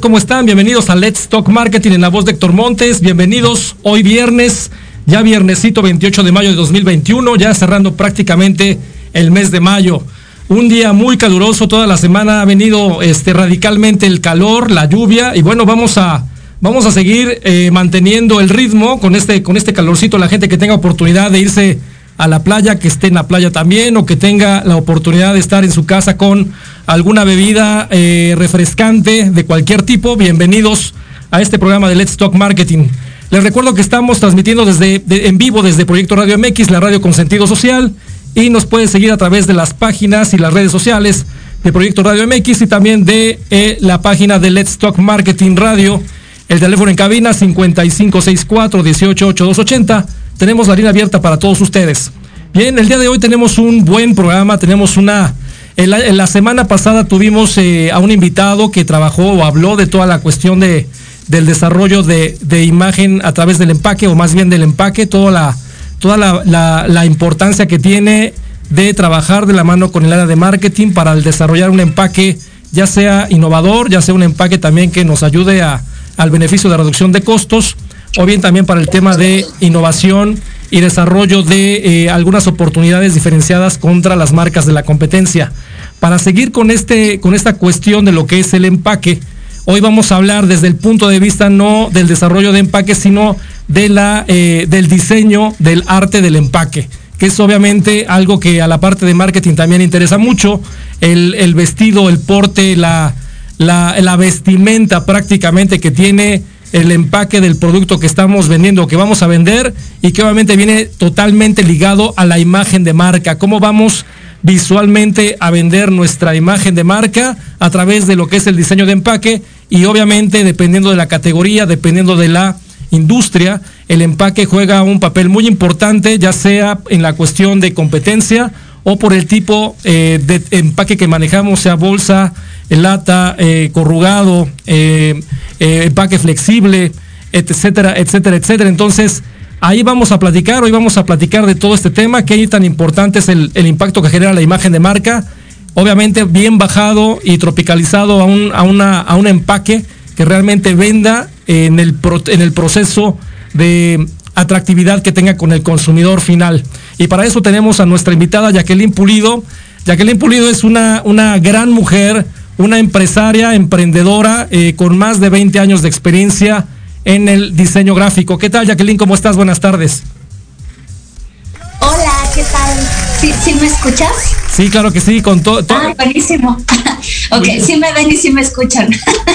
¿cómo están? Bienvenidos a Let's Talk Marketing en la voz de Héctor Montes. Bienvenidos hoy viernes, ya viernesito 28 de mayo de 2021, ya cerrando prácticamente el mes de mayo. Un día muy caluroso, toda la semana ha venido este, radicalmente el calor, la lluvia y bueno, vamos a, vamos a seguir eh, manteniendo el ritmo con este, con este calorcito. La gente que tenga oportunidad de irse a la playa, que esté en la playa también o que tenga la oportunidad de estar en su casa con alguna bebida eh, refrescante de cualquier tipo, bienvenidos a este programa de Let's Talk Marketing. Les recuerdo que estamos transmitiendo desde, en vivo desde Proyecto Radio MX, la radio con sentido social, y nos pueden seguir a través de las páginas y las redes sociales de Proyecto Radio MX y también de eh, la página de Let's Talk Marketing Radio. El teléfono en cabina 5564 188280 tenemos la línea abierta para todos ustedes. Bien, el día de hoy tenemos un buen programa, tenemos una... En la, semana pasada tuvimos eh, a un invitado que trabajó o habló de toda la cuestión de, del desarrollo de, imagen a través del empaque, o más bien del empaque, toda la, toda la, importancia que tiene de trabajar de la mano con el área de marketing para desarrollar un empaque ya sea innovador, ya sea un empaque también que nos ayude a, al beneficio de reducción de costos o bien también para el tema de innovación y desarrollo de eh, algunas oportunidades diferenciadas contra las marcas de la competencia. Para seguir con, este, con esta cuestión de lo que es el empaque, hoy vamos a hablar desde el punto de vista no del desarrollo de empaque, sino de la, eh, del diseño del arte del empaque, que es obviamente algo que a la parte de marketing también interesa mucho, el, el vestido, el porte, la, la, la vestimenta prácticamente que tiene el empaque del producto que estamos vendiendo, que vamos a vender y que obviamente viene totalmente ligado a la imagen de marca. ¿Cómo vamos visualmente a vender nuestra imagen de marca a través de lo que es el diseño de empaque? Y obviamente dependiendo de la categoría, dependiendo de la industria, el empaque juega un papel muy importante, ya sea en la cuestión de competencia o por el tipo eh, de empaque que manejamos, sea bolsa, lata, eh, corrugado, eh, empaque flexible, etcétera, etcétera, etcétera. Entonces, ahí vamos a platicar, hoy vamos a platicar de todo este tema, qué tan importante es el, impacto que genera la imagen de marca, obviamente bien bajado y tropicalizado a un, a una, a un empaque que realmente venda en el, en el proceso de atractividad que tenga con el consumidor final. Y para eso tenemos a nuestra invitada Jacqueline Pulido. Jacqueline Pulido es una, una gran mujer, una empresaria, emprendedora, eh, con más de 20 años de experiencia en el diseño gráfico. ¿Qué tal, Jacqueline? ¿Cómo estás? Buenas tardes. Hola, ¿qué tal? ¿Sí, me escuchas? Sí, claro que sí, con todo. Ah, buenísimo. ok, sí me ven y sí me escuchan.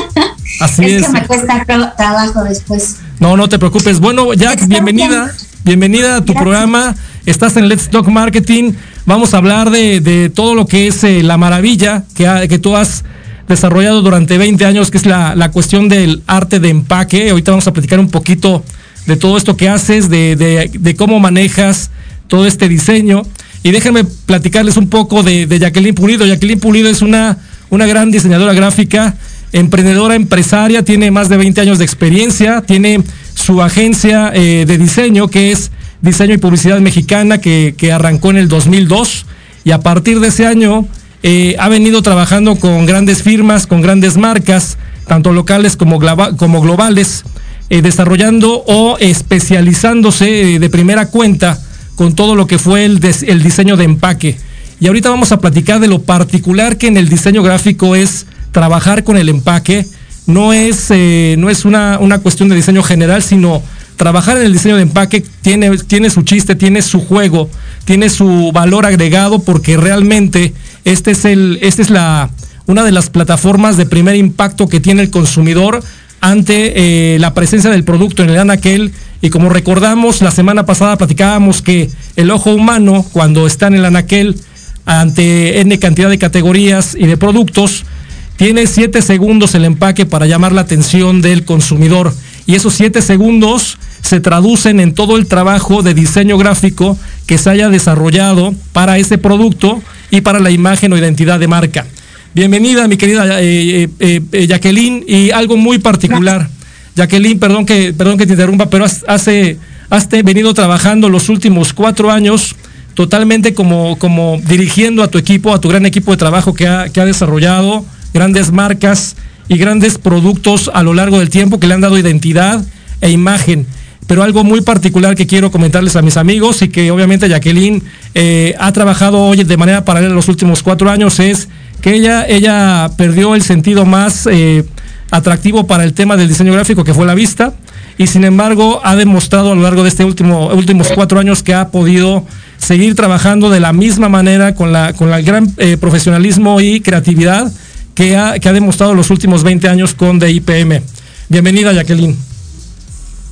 Así es. Es que me cuesta trabajo después. No, no te preocupes. Bueno, Jack, bienvenida. Bienvenida a tu programa. Estás en Let's Talk Marketing. Vamos a hablar de, todo lo que es eh, la maravilla que, que tú has desarrollado durante 20 años, que es la, la, cuestión del arte de empaque. Ahorita vamos a platicar un poquito de todo esto que haces, de, de, cómo manejas todo este diseño. Y déjenme platicarles un poco de, de Jacqueline Pulido. Jacqueline Pulido es una, una gran diseñadora gráfica emprendedora empresaria, tiene más de 20 años de experiencia, tiene su agencia eh, de diseño que es Diseño y Publicidad Mexicana que, arrancó en el 2002 y a partir de ese año eh, ha venido trabajando con grandes firmas, con grandes marcas, tanto locales como, globales, eh, desarrollando o especializándose de primera cuenta con todo lo que fue el, diseño de empaque. Y ahorita vamos a platicar de lo particular que en el diseño gráfico es trabajar con el empaque no es, eh, no es una, una, cuestión de diseño general, sino trabajar en el diseño de empaque tiene, tiene su chiste, tiene su juego, tiene su valor agregado, porque realmente este es, el, este es la, una de las plataformas de primer impacto que tiene el consumidor ante eh, la presencia del producto en el anaquel. Y como recordamos, la semana pasada platicábamos que el ojo humano, cuando está en el anaquel, ante N cantidad de categorías y de productos, tiene siete segundos el empaque para llamar la atención del consumidor y esos siete segundos se traducen en todo el trabajo de diseño gráfico que se haya desarrollado para ese producto y para la imagen o identidad de marca. Bienvenida, mi querida eh, eh, eh, Jacqueline, y algo muy particular. Jacqueline, perdón que, perdón que te interrumpa, pero has, venido trabajando los últimos cuatro años totalmente como, dirigiendo a tu equipo, a tu gran equipo de trabajo que ha desarrollado grandes marcas y grandes productos a lo largo del tiempo que le han dado identidad e imagen. Pero algo muy particular que quiero comentarles a mis amigos y que obviamente Jacqueline eh, ha trabajado hoy de manera paralela los últimos cuatro años es que ella, ella perdió el sentido más eh, atractivo para el tema del diseño gráfico que fue la vista y sin embargo ha demostrado a lo largo de este último últimos cuatro años que ha podido seguir trabajando de la misma manera con la con el gran eh, profesionalismo y creatividad que ha, que ha demostrado los últimos 20 años con DIPM. Bienvenida Jacqueline.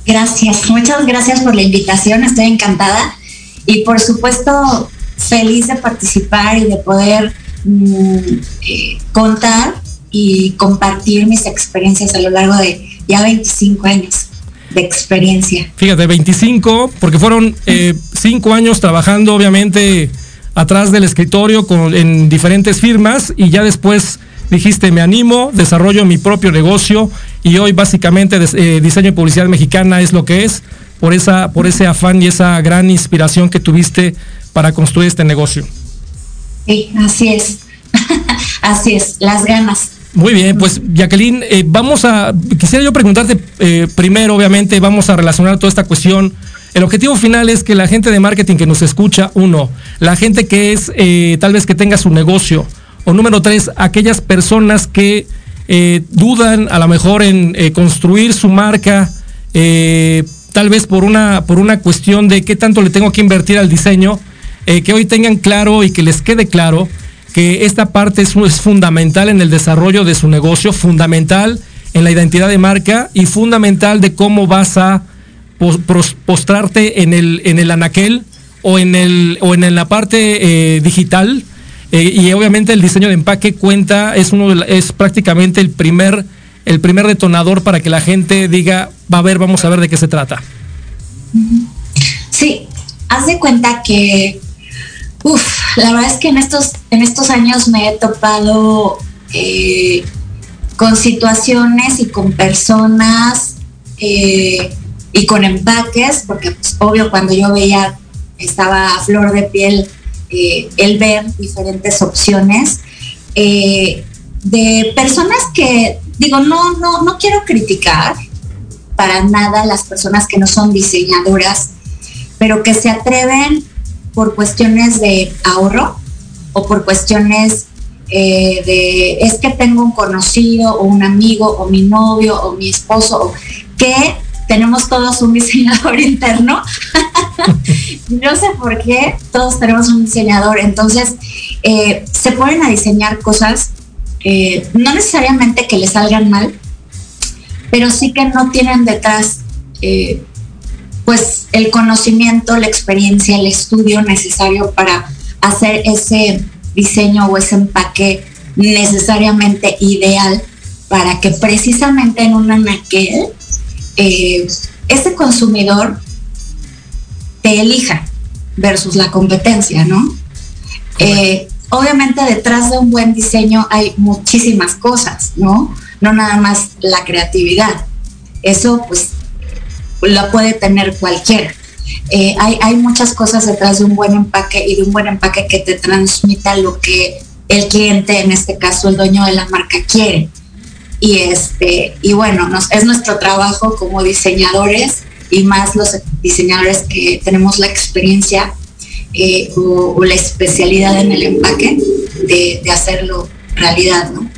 Gracias, muchas gracias por la invitación, estoy encantada. Y por supuesto feliz de participar y de poder mm, eh, contar y compartir mis experiencias a lo largo de ya 25 años de experiencia. Fíjate, 25, porque fueron eh, cinco años trabajando obviamente atrás del escritorio con, en diferentes firmas y ya después dijiste, me animo, desarrollo mi propio negocio y hoy básicamente eh, diseño y publicidad mexicana es lo que es por, esa, por ese afán y esa gran inspiración que tuviste para construir este negocio. Sí, así es. así es, las ganas. Muy bien, pues Jacqueline, eh, vamos a, quisiera yo preguntarte eh, primero, obviamente, vamos a relacionar toda esta cuestión. El objetivo final es que la gente de marketing que nos escucha, uno, la gente que es, eh, tal vez que tenga su negocio, o número tres, aquellas personas que dudan a lo mejor en construir su marca, tal vez por una, por una cuestión de qué tanto le tengo que invertir al diseño, que hoy tengan claro y que les quede claro que esta parte es, fundamental en el desarrollo de su negocio, fundamental en la identidad de marca y fundamental de cómo vas a postrarte en el, en el anaquel o en, el, o en la parte eh, digital. Eh, y obviamente el diseño de empaque cuenta, es, uno es prácticamente el primer, el primer detonador para que la gente diga, va a ver, vamos a ver de qué se trata. Sí, haz de cuenta que Uf, la verdad es que en estos, en estos años me he topado eh, con situaciones y con personas eh, y con empaques, porque pues, obvio cuando yo veía, estaba a flor de piel eh, el ver diferentes opciones de personas que, digo, no, no, no quiero criticar para nada las personas que no son diseñadoras, pero que se atreven por cuestiones de ahorro o por cuestiones eh, de es que tengo un conocido o un amigo o mi novio o mi esposo que tenemos todos un diseñador interno. no sé por qué todos tenemos un diseñador. Entonces, eh, se ponen a diseñar cosas, eh, no necesariamente que les salgan mal, pero sí que no tienen detrás pues el conocimiento, la experiencia, el estudio necesario para hacer ese diseño o ese empaque necesariamente ideal para que precisamente en un anaquel eh, ese consumidor te elija versus la competencia, ¿no? Eh, obviamente detrás de un buen diseño hay muchísimas cosas, ¿no? No nada más la creatividad. Eso pues la puede tener cualquiera. Eh, hay, hay muchas cosas detrás de un buen empaque y de un buen empaque que te transmita lo que el cliente, en este caso el dueño de la marca, quiere. Y, este, y bueno, nos, es nuestro trabajo como diseñadores y más los diseñadores que tenemos la experiencia eh, o, la especialidad en el empaque de, hacerlo realidad, ¿no?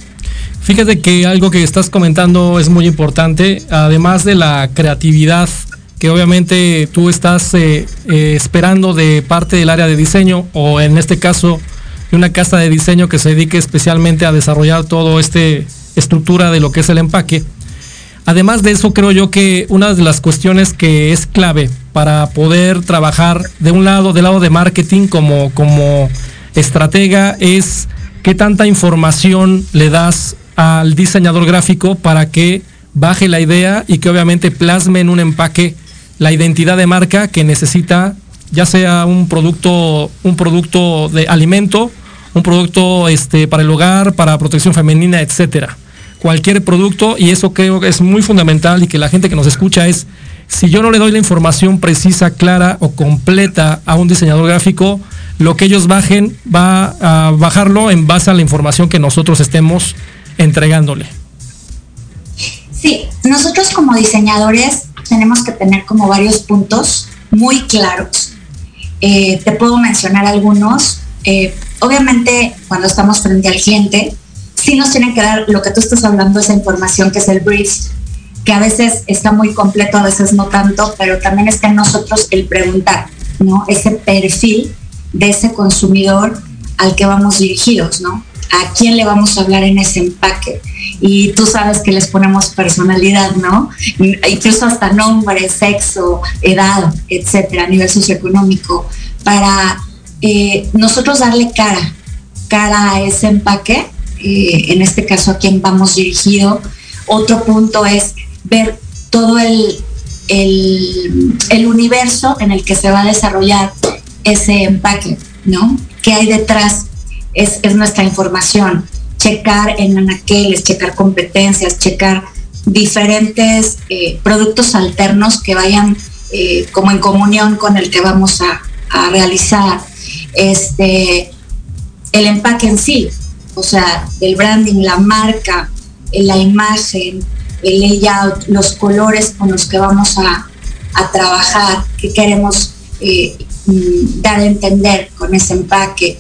Fíjate que algo que estás comentando es muy importante, además de la creatividad que obviamente tú estás eh, eh, esperando de parte del área de diseño o en este caso de una casa de diseño que se dedique especialmente a desarrollar todo este estructura de lo que es el empaque. Además de eso, creo yo que una de las cuestiones que es clave para poder trabajar de un lado, del lado de marketing como, como estratega, es qué tanta información le das al diseñador gráfico para que baje la idea y que obviamente plasme en un empaque la identidad de marca que necesita, ya sea un producto, un producto de alimento, un producto este, para el hogar, para protección femenina, etcétera. Cualquier producto, y eso creo que es muy fundamental y que la gente que nos escucha es, si yo no le doy la información precisa, clara o completa a un diseñador gráfico, lo que ellos bajen va a bajarlo en base a la información que nosotros estemos entregándole. Sí, nosotros como diseñadores tenemos que tener como varios puntos muy claros. Eh, te puedo mencionar algunos. Eh, obviamente, cuando estamos frente al cliente, sí nos tienen que dar lo que tú estás hablando, esa información que es el brief, que a veces está muy completo, a veces no tanto, pero también está en nosotros el preguntar, ¿no? Ese perfil de ese consumidor al que vamos dirigidos, ¿no? a quién le vamos a hablar en ese empaque. Y tú sabes que les ponemos personalidad, ¿no? Incluso hasta nombre, sexo, edad, etcétera, a nivel socioeconómico, para eh, nosotros darle cara, cara a ese empaque, eh, en este caso a quién vamos dirigido. Otro punto es ver todo el, el, universo en el que se va a desarrollar ese empaque, ¿no? ¿Qué hay detrás es, nuestra información. Checar en anaqueles, checar competencias, checar diferentes eh, productos alternos que vayan eh, como en comunión con el que vamos a, realizar. Este, el empaque en sí, o sea, el branding, la marca, la imagen, el layout, los colores con los que vamos a, trabajar, que queremos eh, mm, dar a entender con ese empaque,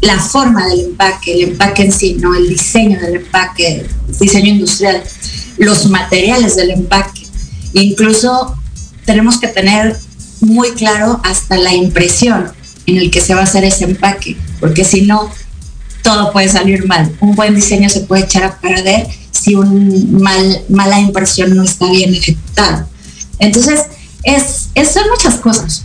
la forma del empaque, el empaque en sí, ¿no? El diseño del empaque, el diseño industrial, los materiales del empaque. Incluso tenemos que tener muy claro hasta la impresión en el que se va a hacer ese empaque, porque si no, todo puede salir mal. Un buen diseño se puede echar a perder si una mal, mala impresión no está bien ejecutada. Entonces, es, son muchas cosas.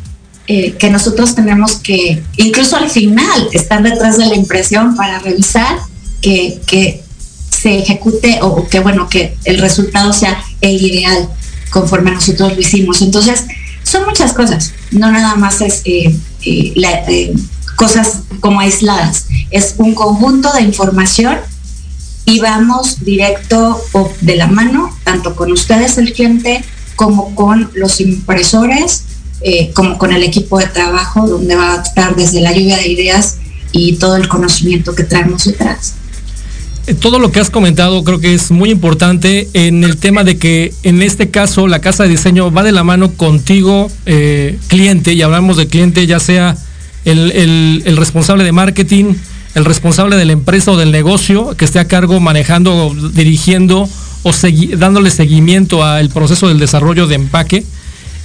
Eh, que nosotros tenemos que, incluso al final, estar detrás de la impresión para revisar que, que se ejecute o que, bueno, que el resultado sea el ideal conforme nosotros lo hicimos. Entonces, son muchas cosas, no nada más es eh, eh, cosas como aisladas, es un conjunto de información y vamos directo o de la mano, tanto con ustedes, el cliente, como con los impresores eh, como con el equipo de trabajo, donde va a estar desde la lluvia de ideas y todo el conocimiento que traemos detrás. Eh, todo lo que has comentado creo que es muy importante en el tema de que en este caso la casa de diseño va de la mano contigo, eh, cliente, y hablamos de cliente ya sea el, responsable de marketing, el responsable de la empresa o del negocio que esté a cargo manejando, dirigiendo o dándole seguimiento al proceso del desarrollo de empaque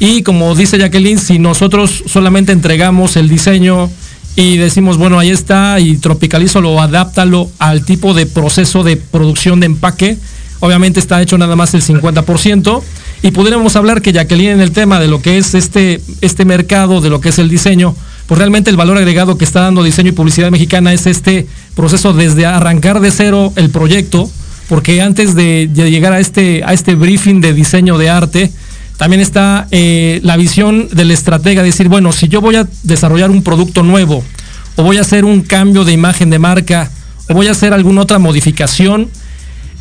y como dice Jacqueline, si nosotros solamente entregamos el diseño y decimos, bueno, ahí está, y tropicalízalo adáptalo al tipo de proceso de producción de empaque, obviamente está hecho nada más el 50%. Y pudiéramos hablar que Jacqueline en el tema de lo que es este, este mercado, de lo que es el diseño, pues realmente el valor agregado que está dando diseño y publicidad mexicana es este proceso desde arrancar de cero el proyecto, porque antes de, llegar a este, a este briefing de diseño de arte, también está eh, la visión del estratega, decir, bueno, si yo voy a desarrollar un producto nuevo, o voy a hacer un cambio de imagen de marca, o voy a hacer alguna otra modificación,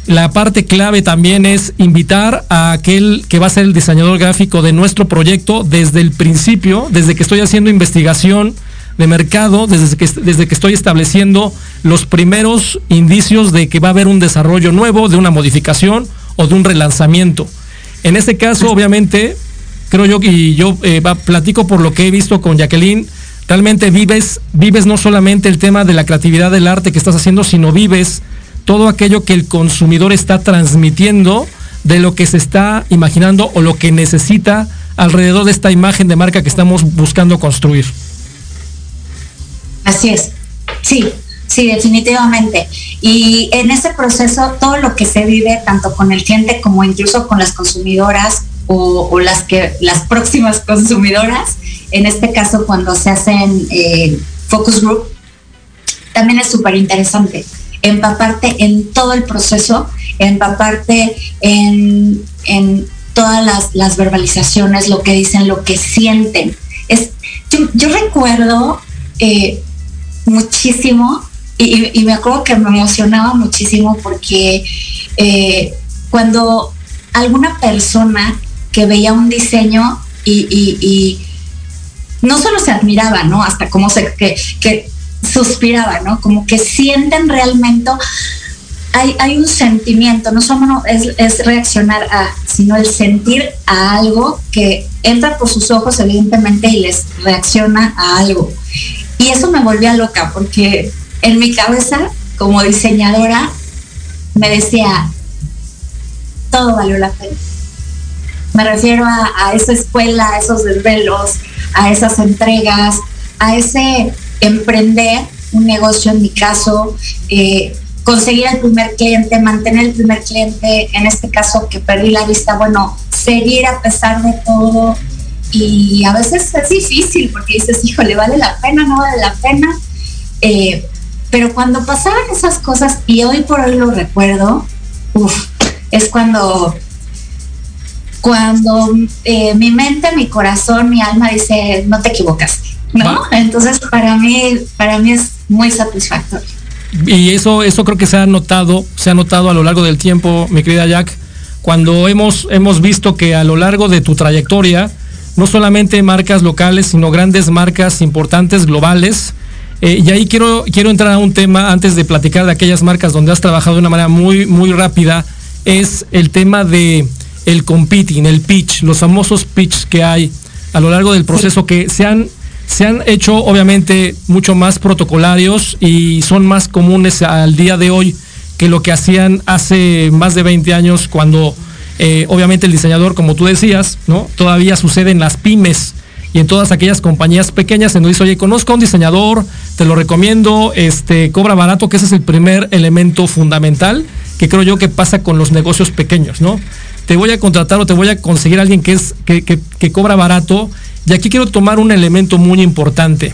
la parte clave también es invitar a aquel que va a ser el diseñador gráfico de nuestro proyecto desde el principio, desde que estoy haciendo investigación de mercado, desde que, que estoy estableciendo los primeros indicios de que va a haber un desarrollo nuevo, de una modificación o de un relanzamiento. En este caso, obviamente, creo yo, y yo eh, platico por lo que he visto con Jacqueline, realmente vives, vives no solamente el tema de la creatividad del arte que estás haciendo, sino vives todo aquello que el consumidor está transmitiendo de lo que se está imaginando o lo que necesita alrededor de esta imagen de marca que estamos buscando construir. Así es, sí, Sí, definitivamente. Y en ese proceso, todo lo que se vive, tanto con el cliente como incluso con las consumidoras o, las, que, las próximas consumidoras, en este caso cuando se hacen eh, focus group, también es súper interesante. Empaparte en todo el proceso, empaparte en, en todas las, verbalizaciones, lo que dicen, lo que sienten. Es, yo, recuerdo eh, muchísimo y, me acuerdo que me emocionaba muchísimo porque eh, cuando alguna persona que veía un diseño y, no solo se admiraba, ¿no? Hasta como se que suspiraba, ¿no? Como que sienten realmente hay, un sentimiento, no solo es, es reaccionar a, sino el sentir a algo que entra por sus ojos evidentemente y les reacciona a algo. Y eso me volvía loca porque en mi cabeza, como diseñadora, me decía, todo valió la pena. Me refiero a, esa escuela, a esos desvelos, a esas entregas, a ese emprender un negocio en mi caso, eh, conseguir el primer cliente, mantener el primer cliente, en este caso que perdí la vista, bueno, seguir a pesar de todo. Y a veces es difícil porque dices, híjole, ¿vale la pena? ¿No vale la pena? Eh, pero cuando pasaban esas cosas, y hoy por hoy lo recuerdo, es cuando, cuando eh, mi mente, mi corazón, mi alma dice, no te equivocaste, ¿no? Entonces para mí, para mí es muy satisfactorio. Y eso, eso creo que se ha notado, se ha notado a lo largo del tiempo, mi querida Jack, cuando hemos, hemos visto que a lo largo de tu trayectoria, no solamente marcas locales, sino grandes marcas importantes, globales. Eh, y ahí quiero, quiero entrar a un tema antes de platicar de aquellas marcas donde has trabajado de una manera muy, muy rápida, es el tema de el competing, el pitch, los famosos pitch que hay a lo largo del proceso que se han se han hecho obviamente mucho más protocolarios y son más comunes al día de hoy que lo que hacían hace más de 20 años cuando eh, obviamente el diseñador, como tú decías, ¿no? Todavía sucede en las pymes y en todas aquellas compañías pequeñas en donde dice, oye, conozco a un diseñador, te lo recomiendo, este, cobra barato, que ese es el primer elemento fundamental que creo yo que pasa con los negocios pequeños, ¿no? Te voy a contratar o te voy a conseguir a alguien que es, que, que cobra barato y aquí quiero tomar un elemento muy importante.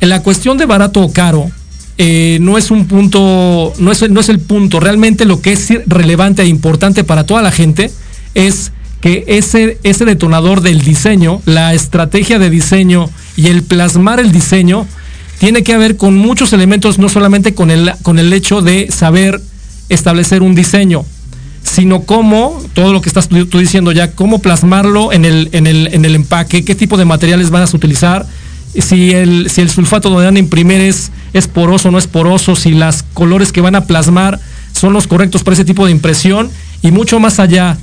En la cuestión de barato o caro, eh, no es un punto, no es, no es el punto. Realmente lo que es relevante e importante para toda la gente es que ese, ese detonador del diseño, la estrategia de diseño y el plasmar el diseño, tiene que ver con muchos elementos, no solamente con el, con el hecho de saber establecer un diseño, sino cómo, todo lo que estás tú, diciendo ya, cómo plasmarlo en el, en, el, en el empaque, qué tipo de materiales van a utilizar, si el, si el sulfato donde van a imprimir es, es poroso o no es poroso, si los colores que van a plasmar son los correctos para ese tipo de impresión y mucho más allá,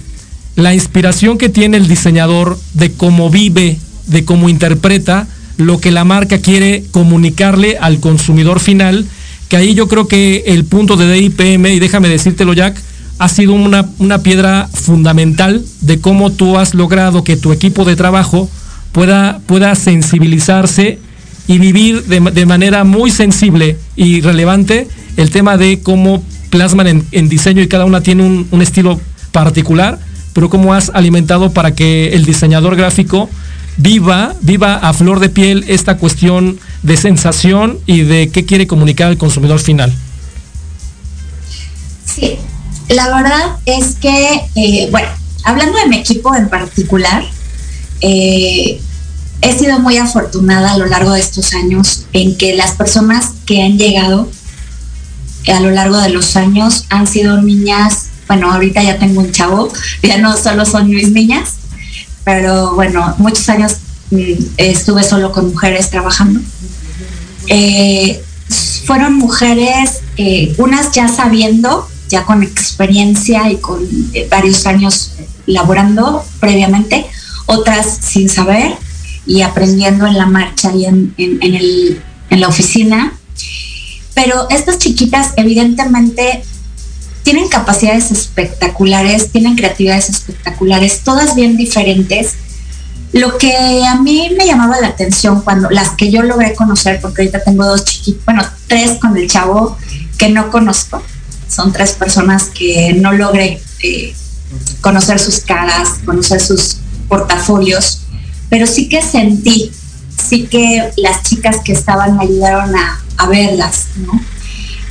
la inspiración que tiene el diseñador de cómo vive, de cómo interpreta lo que la marca quiere comunicarle al consumidor final, que ahí yo creo que el punto de DIPM, y déjame decírtelo Jack, ha sido una, piedra fundamental de cómo tú has logrado que tu equipo de trabajo pueda, pueda sensibilizarse y vivir de, manera muy sensible y relevante el tema de cómo plasman en, diseño y cada una tiene un, estilo particular, pero cómo has alimentado para que el diseñador gráfico viva, viva a flor de piel esta cuestión de sensación y de qué quiere comunicar al consumidor final. Sí, la verdad es que, eh, bueno, hablando de mi equipo en particular, eh, he sido muy afortunada a lo largo de estos años en que las personas que han llegado a lo largo de los años han sido niñas, bueno, ahorita ya tengo un chavo, ya no solo son mis niñas, pero bueno, muchos años mm, estuve solo con mujeres trabajando. Eh, fueron mujeres, unas ya sabiendo ya con experiencia y con eh, varios años laborando previamente, otras sin saber y aprendiendo en la marcha y en, en la oficina. Pero estas chiquitas evidentemente tienen capacidades espectaculares, tienen creatividades espectaculares, todas bien diferentes. Lo que a mí me llamaba la atención cuando las que yo logré conocer, porque ahorita tengo dos chiquitos, bueno, tres con el chavo que no conozco, son tres personas que no logré eh, conocer sus caras, conocer sus portafolios, pero sí que sentí, sí que las chicas que estaban me ayudaron a, verlas, ¿no?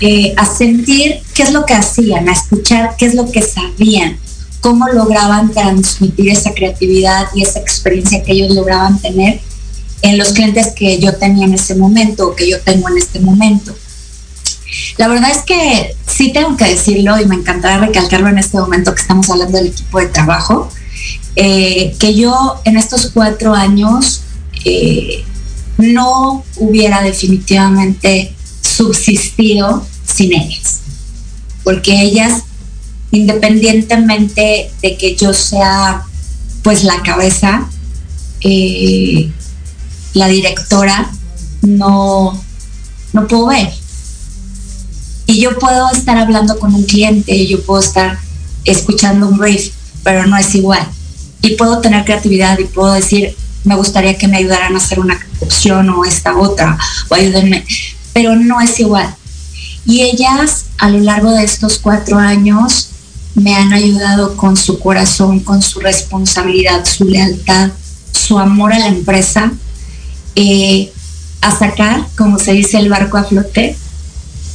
Eh, a sentir qué es lo que hacían, a escuchar qué es lo que sabían, cómo lograban transmitir esa creatividad y esa experiencia que ellos lograban tener en los clientes que yo tenía en ese momento o que yo tengo en este momento. La verdad es que sí tengo que decirlo y me encantará recalcarlo en este momento que estamos hablando del equipo de trabajo, eh, que yo en estos cuatro años eh, no hubiera definitivamente subsistido sin ellas. porque ellas, independientemente de que yo sea pues la cabeza, eh, la directora, no, no puedo ver. Y yo puedo estar hablando con un cliente, yo puedo estar escuchando un brief, pero no es igual. Y puedo tener creatividad y puedo decir, me gustaría que me ayudaran a hacer una opción o esta otra, o ayúdenme, pero no es igual. Y ellas a lo largo de estos cuatro años me han ayudado con su corazón, con su responsabilidad, su lealtad, su amor a la empresa, eh, a sacar, como se dice, el barco a flote,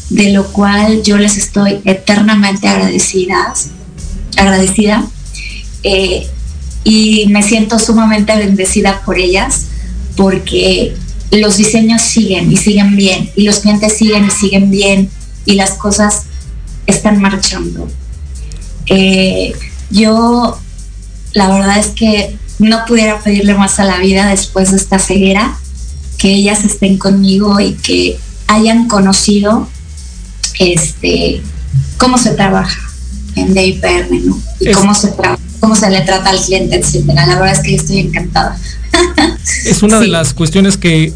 de lo cual yo les estoy eternamente agradecidas, agradecida. Eh, y me siento sumamente bendecida por ellas porque los diseños siguen y siguen bien y los clientes siguen y siguen bien y las cosas están marchando. Eh, yo la verdad es que no pudiera pedirle más a la vida después de esta ceguera, que ellas estén conmigo y que hayan este cómo se trabaja en DIPM, ¿no? Y cómo se cómo se le trata al cliente, etcétera. La verdad es que estoy encantada. Es una de las cuestiones que,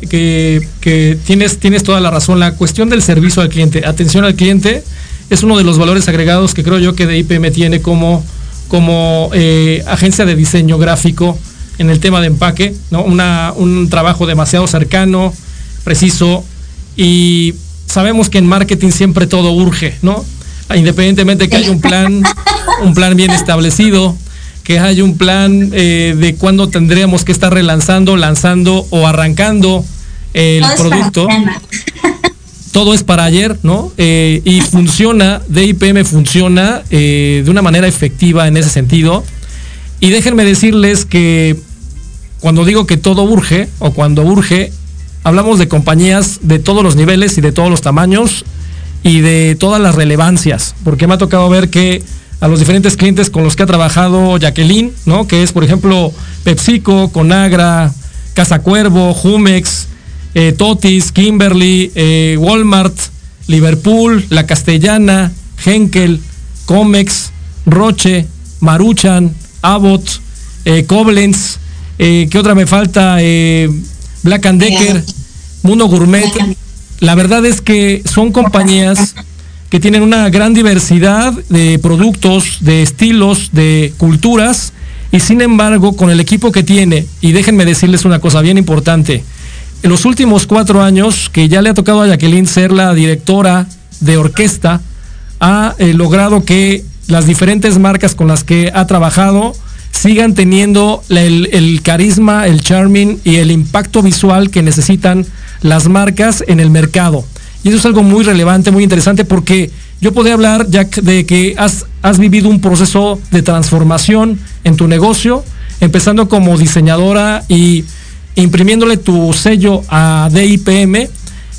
que, tienes, tienes toda la razón. La cuestión del servicio al cliente, atención al cliente, es uno de los valores agregados que creo yo que DIPM tiene como, como eh, agencia de diseño gráfico en el tema de empaque, ¿no? Una, un trabajo demasiado cercano, preciso, y sabemos que en marketing siempre todo urge, ¿no? Independientemente de que haya un plan, un plan bien establecido, que haya un plan eh, de cuándo tendríamos que estar relanzando, lanzando o arrancando el producto. Todo es para ayer, ¿no? Eh, y funciona, DIPM funciona eh, de una manera efectiva en ese sentido. Y déjenme decirles que cuando digo que todo urge o cuando urge, hablamos de compañías de todos los niveles y de todos los tamaños y de todas las relevancias, porque me ha tocado ver que a los diferentes clientes con los que ha trabajado Jacqueline, ¿no? Que es, por ejemplo, PepsiCo, Conagra, Casa Cuervo, Jumex, eh, Totis, Kimberly, eh, Walmart, Liverpool, La Castellana, Henkel, Comex, Roche, Maruchan, Abbott, eh, Koblenz, ¿qué otra me falta? Black and Decker, Mundo Gourmet. La verdad es que son compañías que tienen una gran diversidad de productos, de estilos, de culturas, y sin embargo, con el equipo que tiene, y déjenme decirles una cosa bien importante, en los últimos cuatro años que ya le ha tocado a Jacqueline ser la directora de orquesta, ha eh, logrado que las diferentes marcas con las que ha trabajado sigan teniendo el, carisma, el charming y el impacto visual que necesitan las marcas en el mercado. Y eso es algo muy relevante, muy interesante, porque yo podría hablar, Jack, de que has, vivido un proceso de transformación en tu negocio, empezando como diseñadora y imprimiéndole tu sello a DIPM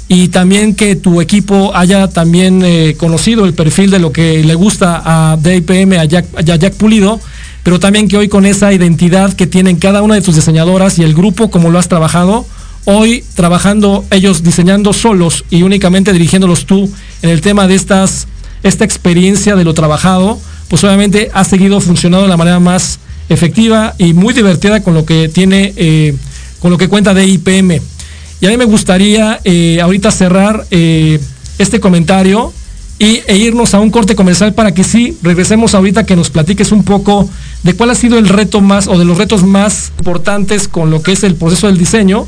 y también que tu equipo haya también eh, conocido el perfil de lo que le gusta a DIPM, a Jack, a Jack Pulido, pero también que hoy con esa identidad que tienen cada una de tus diseñadoras y el grupo como lo has trabajado, hoy trabajando ellos diseñando solos y únicamente dirigiéndolos tú en el tema de estas, esta experiencia de lo trabajado, pues obviamente ha seguido funcionando de la manera más efectiva y muy divertida con lo que tiene, eh, con lo que cuenta de IPM. Y a mí me gustaría eh, ahorita cerrar eh, este comentario y, e irnos a un corte comercial para que sí regresemos ahorita que nos platiques un poco de cuál ha sido el reto más o de los retos más importantes con lo que es el proceso del diseño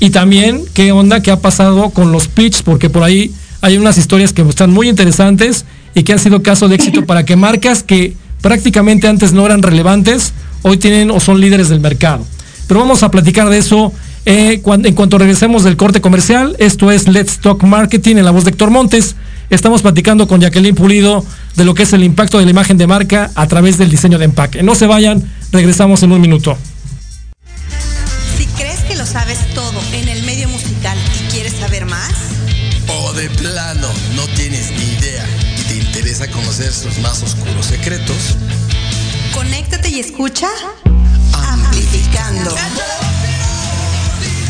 y también qué onda que ha pasado con los pitch, porque por ahí hay unas historias que están muy interesantes y que han sido caso de éxito para que marcas que prácticamente antes no eran relevantes, hoy tienen o son líderes del mercado. Pero vamos a platicar de eso eh, en cuanto regresemos del corte comercial. Esto es Let's Talk Marketing en la voz de Héctor Montes. Estamos platicando con Jacqueline Pulido de lo que es el impacto de la imagen de marca a través del diseño de empaque. No se vayan, regresamos en un minuto. Si crees que lo sabes todo en el medio musical y quieres saber más, o de plano no tienes ni idea y te interesa conocer sus más oscuros secretos, conéctate y escucha Amplificando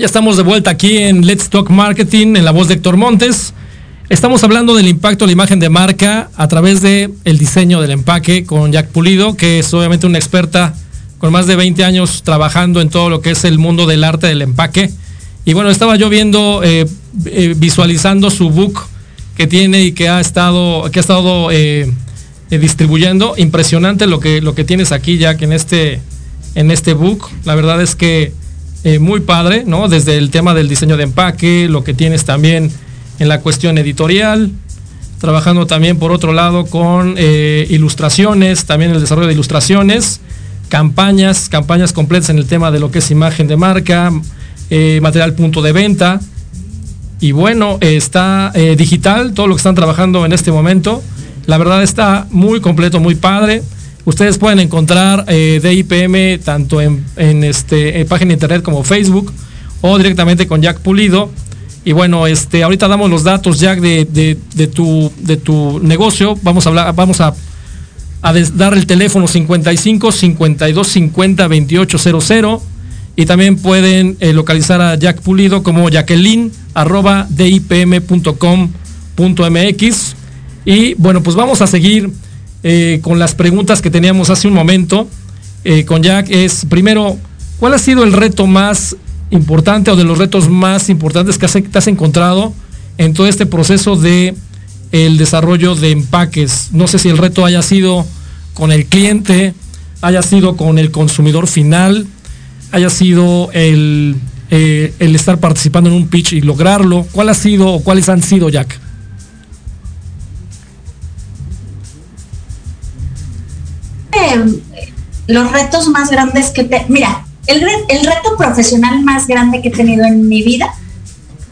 Ya estamos de vuelta aquí en Let's Talk Marketing, en la voz de Héctor Montes. Estamos hablando del impacto de la imagen de marca a través de el diseño del empaque con Jack Pulido, que es obviamente una experta con más de 20 años trabajando en todo lo que es el mundo del arte del empaque. Y bueno, estaba yo viendo, eh, eh, visualizando su book que tiene y que ha estado, que ha estado eh, distribuyendo. Impresionante lo que, lo que tienes aquí, Jack, en este, en este book. La verdad es que eh, muy padre, ¿no? Desde el tema del diseño de empaque, lo que tienes también en la cuestión editorial, trabajando también por otro lado con eh, ilustraciones, también el desarrollo de ilustraciones, campañas, campañas completas en el tema de lo que es imagen de marca, eh, material punto de venta. Y bueno, está digital, todo lo que están trabajando en este momento. La verdad está muy completo, muy padre. Ustedes pueden encontrar eh, DIPM tanto en, en este, página de internet como Facebook o directamente con Jack Pulido. Y bueno, este, ahorita damos los datos, Jack, de, de- tu, de tu negocio. Vamos a hablar, vamos a, a dar el teléfono 55 52 50 28 00 y también pueden eh, localizar a Jack Pulido como Jacqueline arroba y bueno pues vamos a seguir eh, con las preguntas que teníamos hace un momento eh, con Jack es primero ¿cuál ha sido el reto más importante o de los retos más importantes que has- te has encontrado en todo este proceso de el desarrollo de empaques. No sé si el reto haya sido con el cliente, haya sido con el consumidor final, haya sido el, eh, el estar participando en un pitch y lograrlo. ¿Cuál ha sido o cuáles han sido, Jack? Los retos más grandes que te... Mira, el, el reto profesional más grande que he tenido en mi vida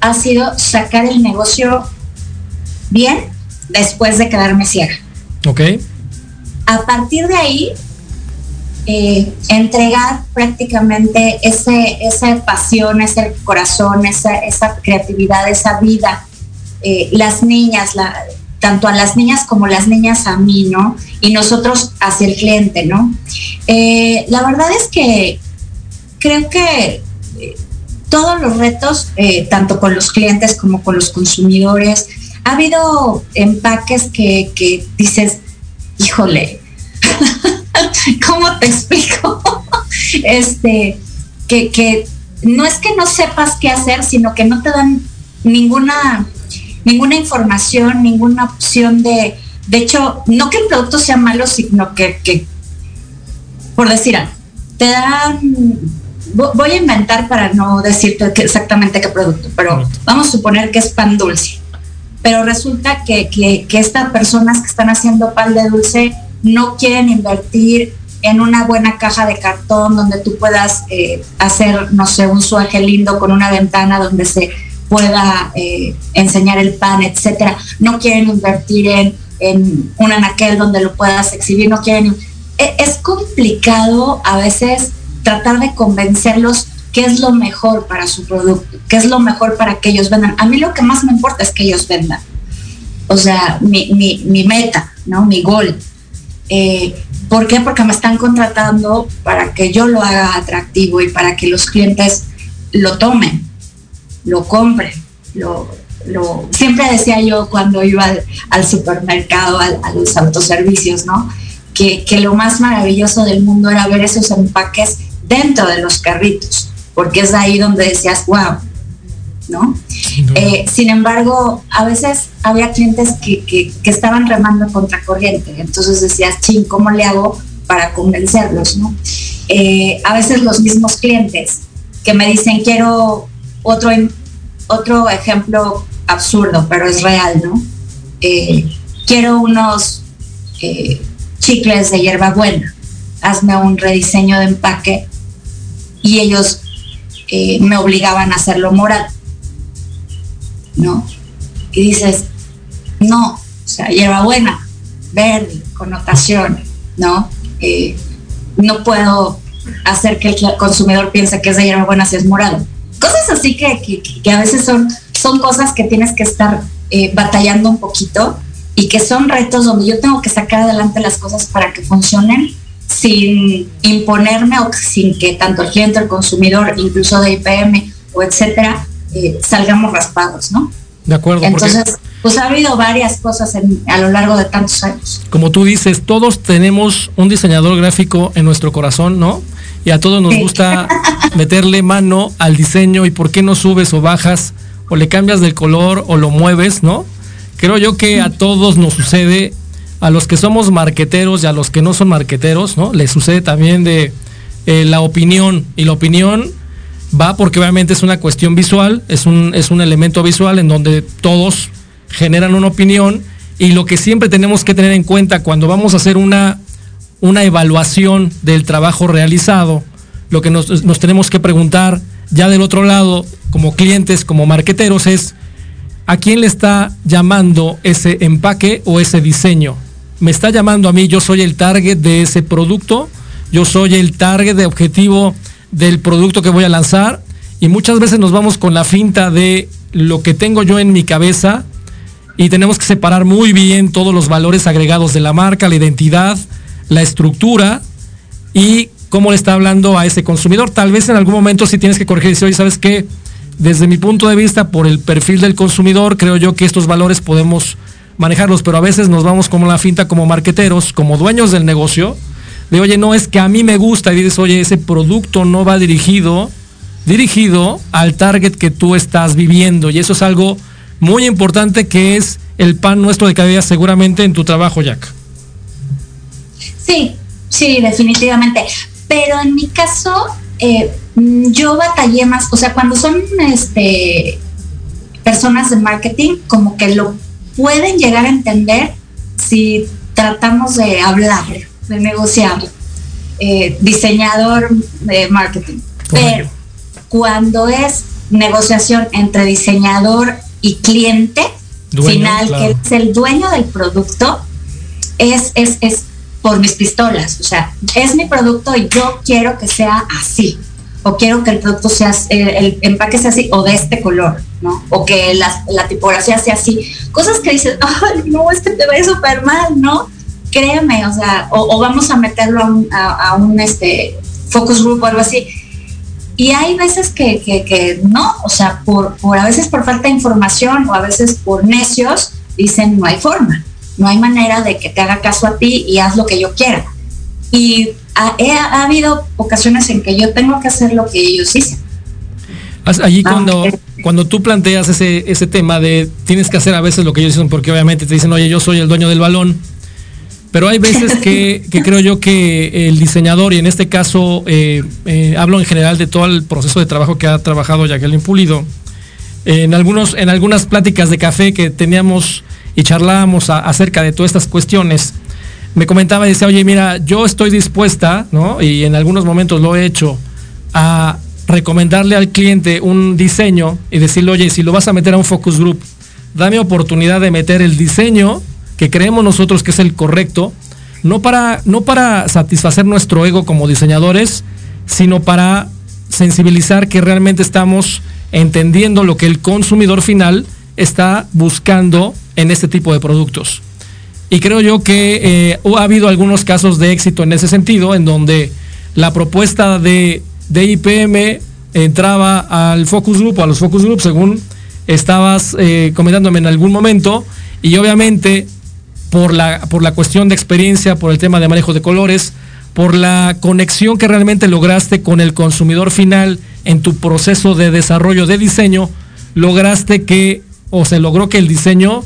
ha sido sacar el negocio bien después de quedarme ciega. ¿Ok? A partir de ahí, eh, entregar prácticamente ese, esa pasión, ese corazón, esa, esa creatividad, esa vida, eh, las niñas, la, tanto a las niñas como las niñas a mí, ¿no? Y nosotros hacia el cliente, ¿no? Eh, la verdad es que creo que eh, todos los retos, eh, tanto con los clientes como con los consumidores, ha habido empaques que, que dices, híjole, ¿cómo te explico? este, que, que no es que no sepas qué hacer, sino que no te dan ninguna, ninguna información, ninguna opción de, de hecho, no que el producto sea malo, sino que, que por decir algo, te dan, voy a inventar para no decirte exactamente qué producto, pero vamos a suponer que es pan dulce. Pero resulta que, que, que estas personas que están haciendo pan de dulce no quieren invertir en una buena caja de cartón donde tú puedas eh, hacer, no sé, un sueje lindo con una ventana donde se pueda eh, enseñar el pan, etcétera. No quieren invertir en, en un donde lo puedas exhibir, no quieren. E, es complicado a veces tratar de convencerlos qué es lo mejor para su producto, qué es lo mejor para que ellos vendan. A mí lo que más me importa es que ellos vendan. O sea, mi, mi, mi meta, ¿no? Mi gol. Eh, ¿Por qué? Porque me están contratando para que yo lo haga atractivo y para que los clientes lo tomen, lo compren, lo, lo... siempre decía yo cuando iba al, supermercado, a los autoservicios, ¿no? Que, que, lo más maravilloso del mundo era ver esos empaques dentro de los carritos, porque es ahí donde decías, wow, ¿no? Eh, sin embargo, a veces había clientes que, que, estaban remando contra corriente, entonces decías, ching, ¿cómo le hago para convencerlos, ¿no? Eh, a veces los mismos clientes que me dicen, quiero otro, otro ejemplo absurdo, pero es real, ¿no? Eh, quiero unos chicles de hierbabuena, hazme un rediseño de empaque y ellos me obligaban a hacerlo moral ¿no? Y dices, no, o sea, hierbabuena, verde, connotación, ¿no? Eh, no puedo hacer que el consumidor piense que es de hierbabuena si es morado. Cosas así que, que, a veces son, son cosas que tienes que estar eh, batallando un poquito y que son retos donde yo tengo que sacar adelante las cosas para que funcionen sin imponerme o sin que tanto el cliente, el consumidor, incluso de IPM o etcétera, eh, salgamos raspados, ¿no? De acuerdo. Entonces, pues ha habido varias cosas a lo largo de tantos años. Como tú dices, todos tenemos un diseñador gráfico en nuestro corazón, ¿no? Y a todos nos gusta meterle mano al diseño y por qué no subes o bajas o le cambias del color o lo mueves, ¿no? Creo yo que a todos nos sucede, a los que somos marqueteros y a los que no son marqueteros, ¿no? Les sucede también de eh, la opinión y la opinión va porque obviamente es una cuestión visual, es un, es un elemento visual en donde todos generan una opinión y lo que siempre tenemos que tener en cuenta cuando vamos a hacer una, una evaluación del trabajo realizado, lo que nos, tenemos que preguntar ya del otro lado, como clientes, como marqueteros, es ¿a quién le está llamando ese empaque o ese diseño? ¿Me está llamando a mí? Yo soy el target de ese producto, yo soy el target de objetivo del producto que voy a lanzar y muchas veces nos vamos con la finta de lo que tengo yo en mi cabeza y tenemos que separar muy bien todos los valores agregados de la marca, la identidad, la estructura y cómo le está hablando a ese consumidor. Tal vez en algún momento si tienes que corregir y decir, oye, ¿sabes qué? Desde mi punto de vista, por el perfil del consumidor, creo yo que estos valores podemos manejarlos, pero a veces nos vamos como la finta como marqueteros, como dueños del negocio, de oye, no, es que a mí me gusta, y dices, oye, ese producto no va dirigido, dirigido al target que tú estás viviendo. Y eso es algo muy importante que es el pan nuestro de cada día seguramente en tu trabajo, Jack. Sí, sí, definitivamente. Pero en mi caso, eh, yo batallé más, o sea, cuando son este, personas de marketing, como que lo pueden llegar a entender si tratamos de hablar, de negociar, eh, diseñador de marketing. Pero cuando es negociación entre diseñador y cliente final, que es el dueño del producto, es, es, es por mis pistolas. O sea, es mi producto y yo quiero que sea así. O quiero que el producto sea, el empaque sea así, o de este color, ¿no? O que la, tipografía sea así. Cosas que dices, ay, no, este te ve súper mal, ¿no? créeme, o sea, o, vamos a meterlo a un, este, focus group o algo así. Y hay veces que, que, no, o sea, por, a veces por falta de información o a veces por necios, dicen no hay forma, no hay manera de que te haga caso a ti y haz lo que yo quiera. Y ha, ha habido ocasiones en que yo tengo que hacer lo que ellos dicen. Allí cuando, cuando tú planteas ese, ese tema de tienes que hacer a veces lo que ellos dicen, porque obviamente te dicen, oye, yo soy el dueño del balón, pero hay veces que, creo yo que el diseñador, y en este caso eh, eh, hablo en general de todo el proceso de trabajo que ha trabajado Jacqueline Pulido, en, algunos, en algunas pláticas de café que teníamos y charlábamos acerca de todas estas cuestiones, me comentaba y decía, oye, mira, yo estoy dispuesta, ¿no? Y en algunos momentos lo he hecho, a recomendarle al cliente un diseño y decirle, oye, si lo vas a meter a un focus group, dame oportunidad de meter el diseño que creemos nosotros que es el correcto, no para, no para satisfacer nuestro ego como diseñadores, sino para sensibilizar que realmente estamos entendiendo lo que el consumidor final está buscando en este tipo de productos. Y creo yo que eh, ha habido algunos casos de éxito en ese sentido, en donde la propuesta de, de IPM entraba al focus group o a los focus group, según estabas eh, comentándome en algún momento, y obviamente por la, por la cuestión de experiencia, por el tema de manejo de colores, por la conexión que realmente lograste con el consumidor final en tu proceso de desarrollo de diseño, lograste que, o se logró que el diseño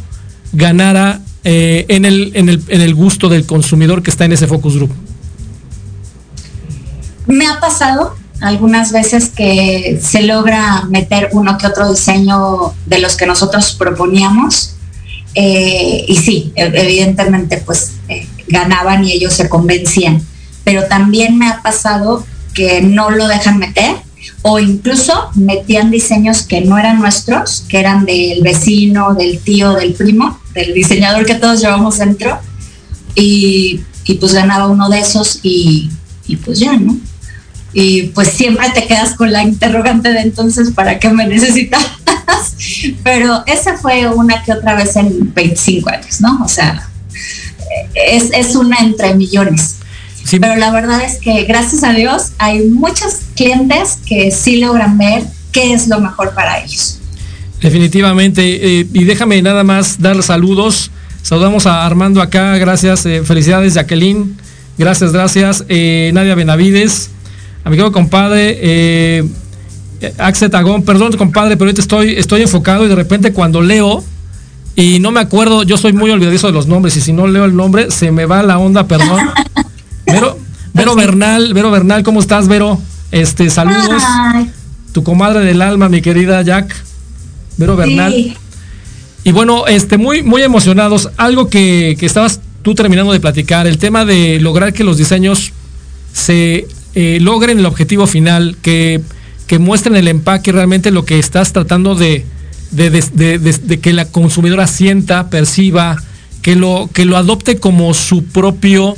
ganara eh, en, el, en, el, en el gusto del consumidor que está en ese focus group. Me ha pasado algunas veces que se logra meter uno que otro diseño de los que nosotros proponíamos eh, y sí, e, evidentemente pues eh, ganaban y ellos se convencían. Pero también me ha pasado que no lo dejan meter o incluso metían diseños que no eran nuestros, que eran del vecino, del tío, del primo, del diseñador que todos llevamos dentro. Y, pues ganaba uno de esos y, y pues ya, ¿no? y pues siempre te quedas con la interrogante de entonces, ¿para qué me necesitas? Pero esa fue una que otra vez en 25 años, ¿no? O sea, es, una entre millones. Pero la verdad es que gracias a Dios hay muchos clientes que sí logran ver qué es lo mejor para ellos. Definitivamente. Eh, y déjame nada más dar saludos. Saludamos a Armando acá. Gracias. Eh, felicidades, Jacqueline. Gracias, gracias. Eh, Nadia Benavides amigo compadre, eh, Axe Tagón, perdón compadre, pero ahorita estoy, estoy enfocado y de repente cuando leo y no me acuerdo, yo soy muy olvidadizo de los nombres y si no leo el nombre se me va la onda, perdón. Vero, Vero Bernal, Vero Bernal, ¿cómo estás, Vero? Este, saludos. Tu comadre del alma, mi querida Jack. Vero Bernal. Y bueno, este, muy, muy emocionados. Algo que, que estabas tú terminando de platicar, el tema de lograr que los diseños se eh, logren el objetivo final, que, muestren el empaque realmente lo que estás tratando de, de, que la consumidora sienta, perciba, que lo, que lo adopte como su propio,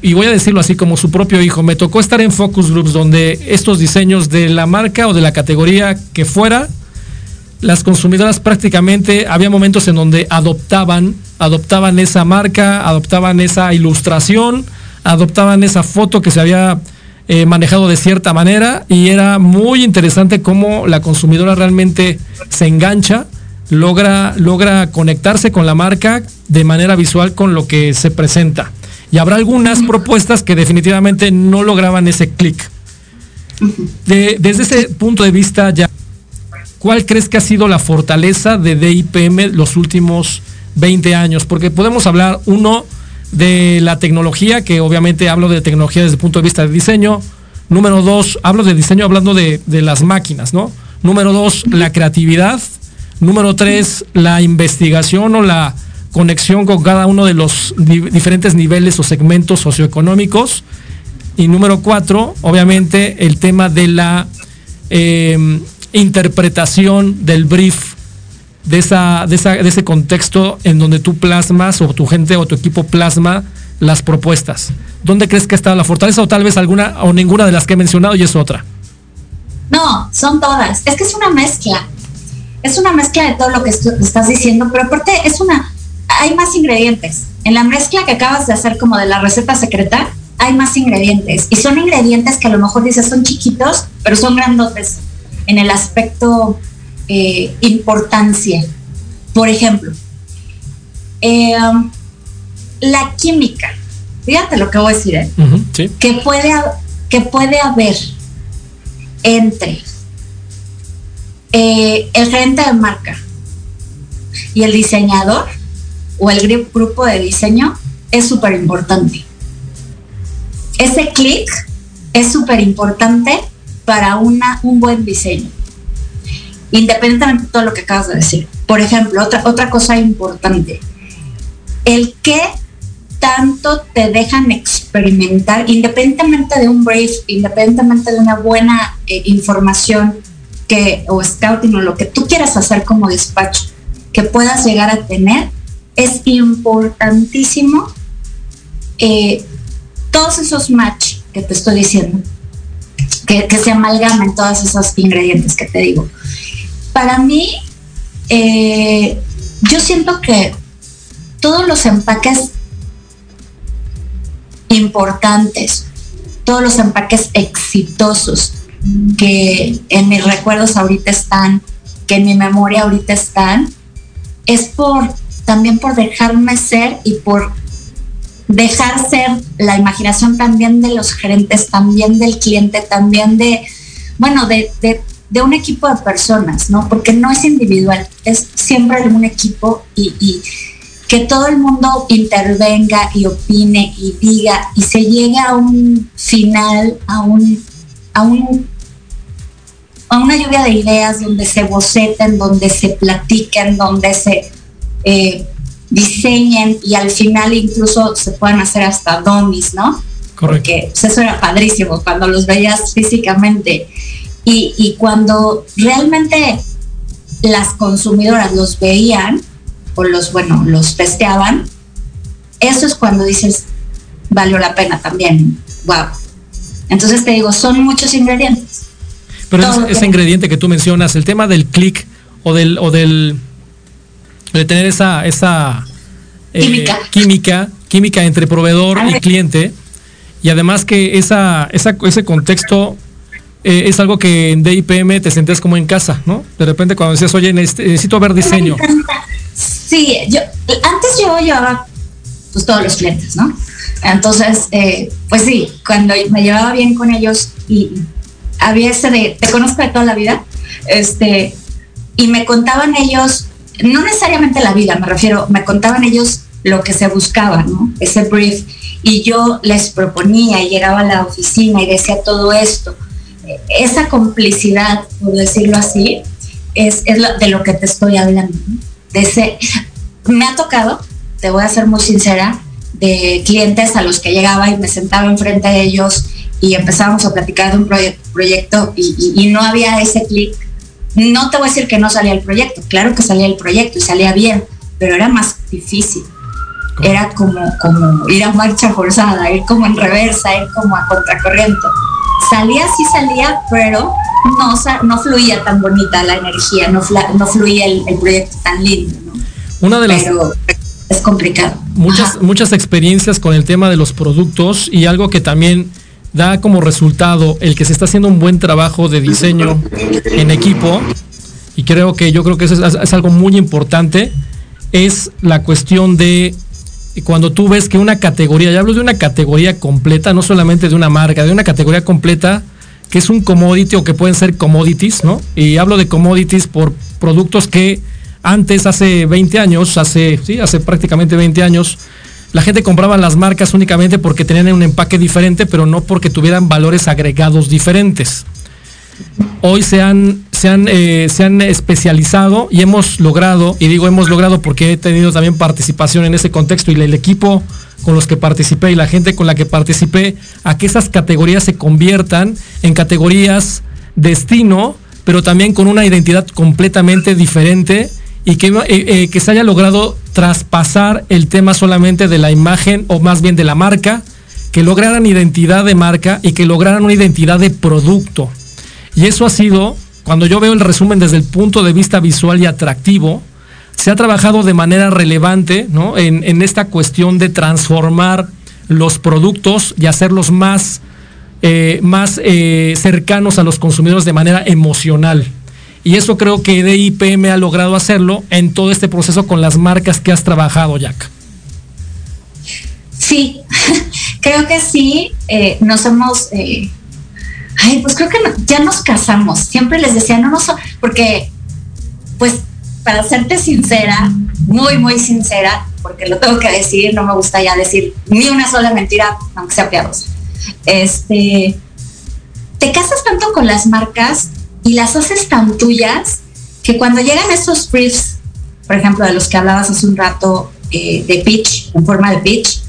y voy a decirlo así, como su propio hijo. Me tocó estar en focus groups donde estos diseños de la marca o de la categoría que fuera, las consumidoras prácticamente había momentos en donde adoptaban, adoptaban esa marca, adoptaban esa ilustración, adoptaban esa foto que se había eh, manejado de cierta manera y era muy interesante cómo la consumidora realmente se engancha, logra, logra conectarse con la marca de manera visual con lo que se presenta. Y habrá algunas propuestas que definitivamente no lograban ese clic. desde ese punto de vista, ya, ¿cuál crees que ha sido la fortaleza de DIPM los últimos 20 años? Porque podemos hablar, uno, de la tecnología, que obviamente hablo de tecnología desde el punto de vista de diseño. Número dos, hablo de diseño hablando de, las máquinas, ¿no? Número dos, la creatividad. Número tres, la investigación o la conexión con cada uno de los diferentes niveles o segmentos socioeconómicos. Y número cuatro, obviamente, el tema de la eh, interpretación del brief de, esa, de, ese contexto en donde tú plasmas o tu gente o tu equipo plasma las propuestas? ¿Dónde crees que está la fortaleza o tal vez alguna o ninguna de las que he mencionado y es otra? No, son todas. Es que es una mezcla. Es una mezcla de todo lo que estás diciendo, pero aparte es una, hay más ingredientes. En la mezcla que acabas de hacer como de la receta secreta, hay más ingredientes. Y son ingredientes que a lo mejor dices son chiquitos, pero son grandotes en el aspecto eh, importancia. Por ejemplo, eh, la química, fíjate lo que voy a decir, ¿eh? que, puede, que puede haber entre eh, el gerente de marca y el diseñador o el grupo de diseño es súper importante. Ese clic es súper importante para una, un buen diseño, independientemente de todo lo que acabas de decir. Por ejemplo, otra, otra cosa importante, el que tanto te dejan experimentar, independientemente de un brief, independientemente de una buena eh, información que, o scouting o lo que tú quieras hacer como despacho, que puedas llegar a tener, es importantísimo eh, todos esos match que te estoy diciendo, que, se amalgamen todos esos ingredientes que te digo. Para mí, eh, yo siento que todos los empaques importantes, todos los empaques exitosos que en mis recuerdos ahorita están, que en mi memoria ahorita están, es por también por dejarme ser y por dejar ser la imaginación también de los gerentes, también del cliente, también de, bueno, de, de, un equipo de personas, ¿no? Porque no es individual, es siempre un equipo y, y que todo el mundo intervenga y opine y diga y se llegue a un final, a un, a un a una lluvia de ideas donde se boceten, donde se platiquen, donde se eh, diseñen y al final incluso se puedan hacer hasta domis, ¿no? Porque pues, eso era padrísimo cuando los veías físicamente. Y, y cuando realmente las consumidoras los veían, o los, bueno, los testeaban, eso es cuando dices, valió la pena también. Wow. Entonces te digo, son muchos ingredientes. Pero ese, ingrediente que tú mencionas, el tema del clic o del, o del de tener esa, esa eh, química. química, entre proveedor y cliente, y además que esa, esa ese contexto eh, es algo que en DIPM te sentías como en casa, ¿no? De repente cuando decías, oye, necesito ver diseño. Sí, yo, antes yo llevaba pues todos los clientes, ¿no? Entonces, eh, pues sí, cuando me llevaba bien con ellos y había ese de, te conozco de toda la vida, este, y me contaban ellos, no necesariamente la vida, me refiero, me contaban ellos lo que se buscaba, ¿no? Ese brief. Y yo les proponía y llegaba a la oficina y decía todo esto. Esa complicidad, por decirlo así, es, es de lo que te estoy hablando. Ese, me ha tocado, te voy a ser muy sincera, de clientes a los que llegaba y me sentaba enfrente de ellos y empezábamos a platicar de un proyecto y, no había ese clic. No te voy a decir que no salía el proyecto, claro que salía el proyecto y salía bien, pero era más difícil. Era como, como ir a marcha forzada, ir como en reversa, ir como a contracorriente. Salía, sí salía, pero no, no fluía tan bonita la energía, no, no fluía el, proyecto tan lindo. Una de las... Pero es complicado. Muchas, muchas experiencias con el tema de los productos y algo que también da como resultado el que se está haciendo un buen trabajo de diseño en equipo, y creo que yo creo que eso es, algo muy importante, es la cuestión de cuando tú ves que una categoría, ya hablo de una categoría completa, no solamente de una marca, de una categoría completa, que es un commodity o que pueden ser commodities, ¿no? Y hablo de commodities por productos que antes, hace 20 años, hace, sí, hace prácticamente 20 años, la gente compraba las marcas únicamente porque tenían un empaque diferente, pero no porque tuvieran valores agregados diferentes. Hoy se han, se han, eh, se han especializado y hemos logrado, y digo hemos logrado porque he tenido también participación en ese contexto y el equipo con los que participé y la gente con la que participé, a que esas categorías se conviertan en categorías destino, pero también con una identidad completamente diferente y que, eh, eh, que se haya logrado traspasar el tema solamente de la imagen o más bien de la marca, que lograran identidad de marca y que lograran una identidad de producto. Y eso ha sido, cuando yo veo el resumen desde el punto de vista visual y atractivo, se ha trabajado de manera relevante ¿no? en, esta cuestión de transformar los productos y hacerlos más, eh, más cercanos a los consumidores de manera emocional. Y eso creo que DIPM ha logrado hacerlo en todo este proceso con las marcas que has trabajado, Jack. Sí, creo que sí. Eh, nos hemos... Eh, ay, pues creo que ya nos casamos. Siempre les decía, no nos... Porque, pues, para serte sincera, muy, muy sincera, porque lo tengo que decir, no me gusta ya decir ni una sola mentira, aunque sea piadosa. Este, te casas tanto con las marcas y las haces tan tuyas que cuando llegan estos briefs, por ejemplo, de los que hablabas hace un rato, eh, de pitch, en forma de pitch,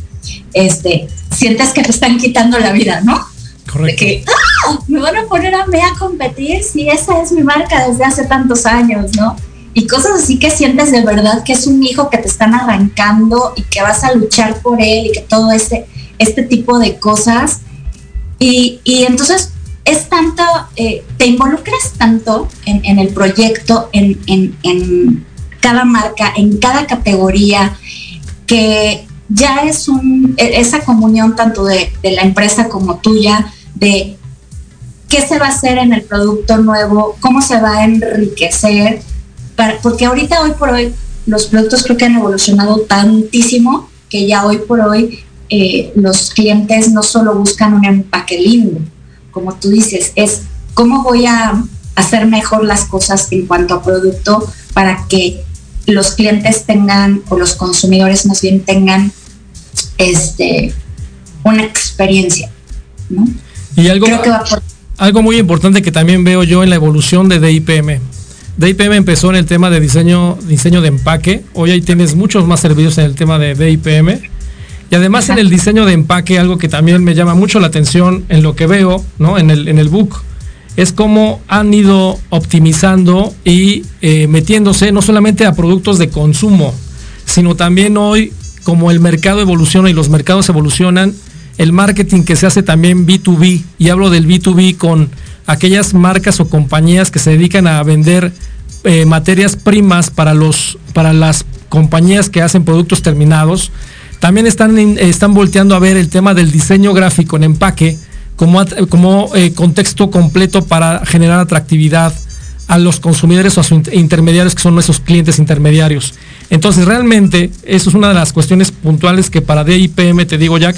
este, sientes que te están quitando la vida, ¿no? Correcto. De que, ¡ah! Me van a poner a mí a competir si esa es mi marca desde hace tantos años, ¿no? Y cosas así que sientes de verdad que es un hijo que te están arrancando y que vas a luchar por él y que todo este, este tipo de cosas. Y, y entonces es tanto, eh, te involucras tanto en, el proyecto, en, cada marca, en cada categoría, que ya es e, esa comunión tanto de, la empresa como tuya, de qué se va a hacer en el producto nuevo, cómo se va a enriquecer, porque ahorita, hoy por hoy, los productos creo que han evolucionado tantísimo que ya hoy por hoy eh, los clientes no solo buscan un empaque lindo, como tú dices, es cómo voy a hacer mejor las cosas en cuanto a producto para que los clientes tengan, o los consumidores más bien tengan este, una experiencia. ¿no? Y algo, algo muy importante que también veo yo en la evolución de DIPM. DIPM empezó en el tema de diseño, diseño de empaque. Hoy ahí tienes muchos más servicios en el tema de DIPM y además en el diseño de empaque, algo que también me llama mucho la atención en lo que veo, ¿no? En el, en el book, es cómo han ido optimizando y eh, metiéndose no solamente a productos de consumo, sino también hoy, como el mercado evoluciona y los mercados evolucionan, el marketing que se hace también B2B, y hablo del B2B con aquellas marcas o compañías que se dedican a vender eh, materias primas para, los, para las compañías que hacen productos terminados, también están, están volteando a ver el tema del diseño gráfico en empaque como, como eh, contexto completo para generar atractividad a los consumidores o a sus intermediarios que son nuestros clientes intermediarios. Entonces realmente eso es una de las cuestiones puntuales que para DIPM, te digo Jack,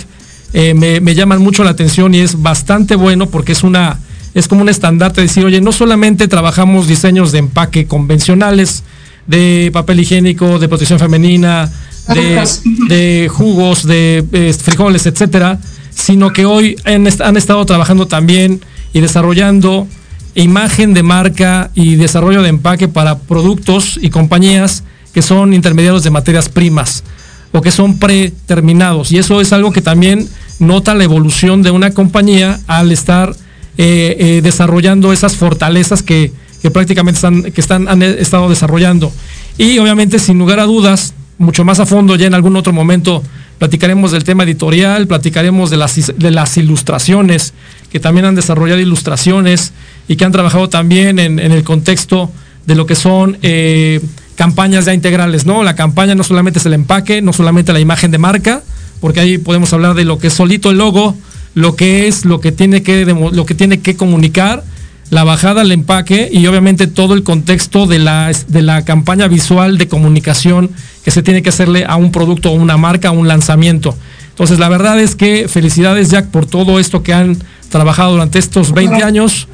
eh, me, llaman mucho la atención y es bastante bueno porque es una es como un estandarte de decir, oye, no solamente trabajamos diseños de empaque convencionales, de papel higiénico, de protección femenina, de, jugos, de eh, frijoles, etcétera, sino que hoy han, estado trabajando también y desarrollando imagen de marca y desarrollo de empaque para productos y compañías que son intermediarios de materias primas o que son preterminados. Y eso es algo que también nota la evolución de una compañía al estar eh, eh, desarrollando esas fortalezas que, prácticamente están, que están, han estado desarrollando. Y obviamente, sin lugar a dudas, mucho más a fondo ya en algún otro momento platicaremos del tema editorial, platicaremos de las, de las ilustraciones, que también han desarrollado ilustraciones y que han trabajado también en, el contexto de lo que son eh, campañas ya integrales, ¿no? La campaña no solamente es el empaque, no solamente la imagen de marca, porque ahí podemos hablar de lo que es solito el logo, lo que es, lo que tiene que, lo que, tiene que comunicar, la bajada al empaque y obviamente todo el contexto de la, de la campaña visual de comunicación que se tiene que hacerle a un producto o una marca, a un lanzamiento. Entonces, la verdad es que felicidades, Jack, por todo esto que han trabajado durante estos 20 años.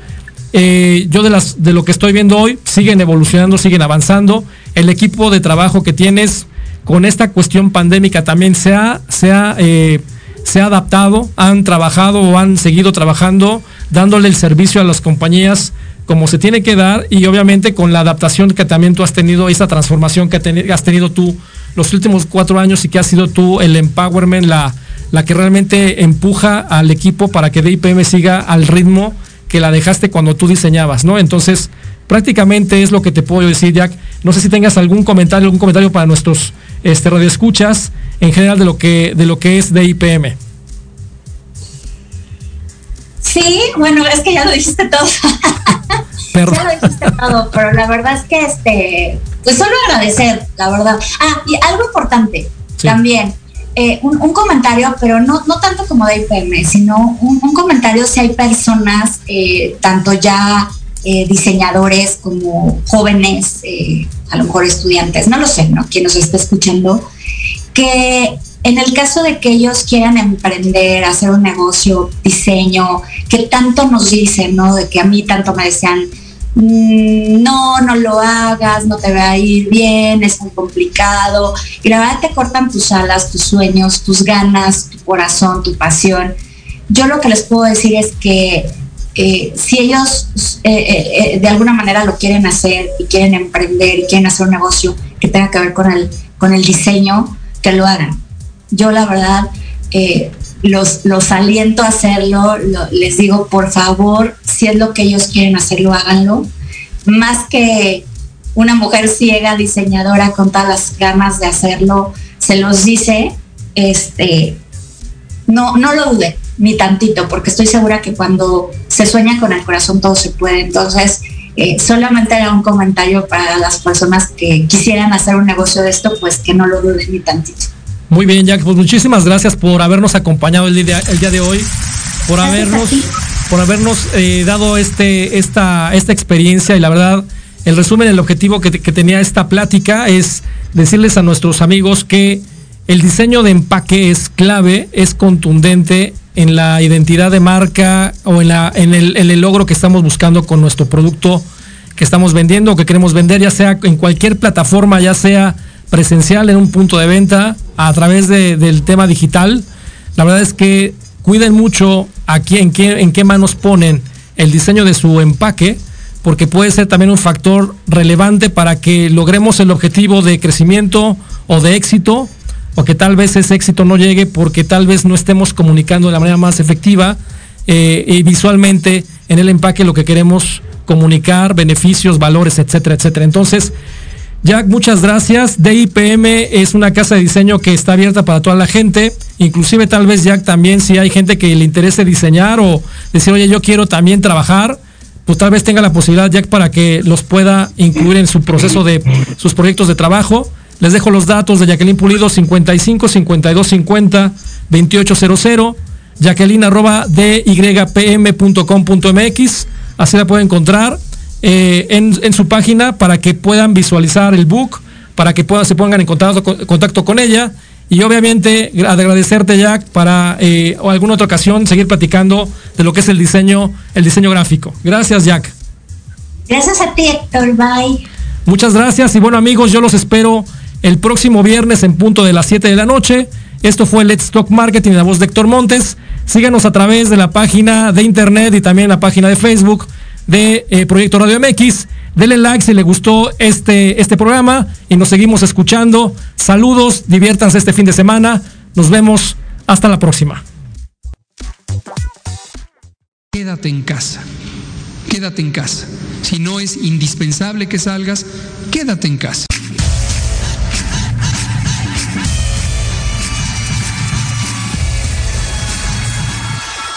Eh, yo de, las, de lo que estoy viendo hoy, siguen evolucionando, siguen avanzando. El equipo de trabajo que tienes con esta cuestión pandémica también se ha, se ha, eh, se ha adaptado, han trabajado o han seguido trabajando dándole el servicio a las compañías como se tiene que dar y obviamente con la adaptación que también tú has tenido, esa transformación que has tenido tú los últimos cuatro años y que has sido tú el empowerment, la, la que realmente empuja al equipo para que DIPM siga al ritmo que la dejaste cuando tú diseñabas, ¿no? Entonces, prácticamente es lo que te puedo decir, Jack. No sé si tengas algún comentario, algún comentario para nuestros este, radioescuchas en general de lo que, de lo que es DIPM. Sí, bueno, es que ya lo dijiste todo. ya lo dijiste todo, pero la verdad es que este, pues solo agradecer, la verdad. Ah, y algo importante también. Eh, un, comentario, pero no, no tanto como de IPM, sino un, comentario si hay personas, eh, tanto ya eh, diseñadores como jóvenes, eh, a lo mejor estudiantes, no lo sé, ¿no? Quien nos esté escuchando, que en el caso de que ellos quieran emprender, hacer un negocio, diseño, que tanto nos dicen, ¿no? De que a mí tanto me decían, mm, no, no lo hagas, no te va a ir bien, es muy complicado. Y la verdad te cortan tus alas, tus sueños, tus ganas, tu corazón, tu pasión. Yo lo que les puedo decir es que eh, si ellos eh, eh, de alguna manera lo quieren hacer y quieren emprender y quieren hacer un negocio que tenga que ver con el, con el diseño, que lo hagan. Yo la verdad los, los aliento a hacerlo, les digo por favor, si es lo que ellos quieren hacerlo, háganlo. Más que una mujer ciega, diseñadora, con todas las ganas de hacerlo, se los dice, este, no, no lo dude ni tantito, porque estoy segura que cuando se sueña con el corazón todo se puede. Entonces, eh, solamente era un comentario para las personas que quisieran hacer un negocio de esto, pues que no lo duden ni tantito. Muy bien, Jack, pues muchísimas gracias por habernos acompañado el día, el día de hoy, por habernos, por habernos eh, dado este, esta, esta experiencia y la verdad, el resumen, el objetivo que, que tenía esta plática es decirles a nuestros amigos que el diseño de empaque es clave, es contundente en la identidad de marca o en, la, en, el, logro que estamos buscando con nuestro producto que estamos vendiendo o que queremos vender, ya sea en cualquier plataforma, ya sea presencial en un punto de venta, a través del tema digital. La verdad es que cuiden mucho en qué, en qué manos ponen el diseño de su empaque, porque puede ser también un factor relevante para que logremos el objetivo de crecimiento o de éxito o que tal vez ese éxito no llegue porque tal vez no estemos comunicando de la manera más efectiva eh, y visualmente en el empaque lo que queremos comunicar, beneficios, valores, etcétera, etcétera. Entonces, Jack, muchas gracias. DIPM es una casa de diseño que está abierta para toda la gente. Inclusive tal vez Jack también si hay gente que le interese diseñar o decir, oye, yo quiero también trabajar, pues tal vez tenga la posibilidad Jack para que los pueda incluir en su proceso de sus proyectos de trabajo. Les dejo los datos de Jacqueline Pulido 55 52 50 2800, Jacqueline arroba dypm.com.mx, así la pueden encontrar eh, en, su página para que puedan visualizar el book, para que puedan, se pongan en contacto, contacto con ella y obviamente agradecerte Jack para eh, o alguna otra ocasión seguir platicando de lo que es el diseño, el diseño gráfico. Gracias Jack. Gracias a ti Héctor, bye. Muchas gracias y bueno amigos, yo los espero el próximo viernes en punto de las 7 de la noche. Esto fue Let's Talk Marketing, la voz de Héctor Montes. Síganos a través de la página de internet y también la página de Facebook de eh, Proyecto Radio MX. Denle like si le gustó este, este programa y nos seguimos escuchando. Saludos, diviértanse este fin de semana. Nos vemos. Hasta la próxima. Quédate en casa. Quédate en casa. Si no es indispensable que salgas, quédate en casa.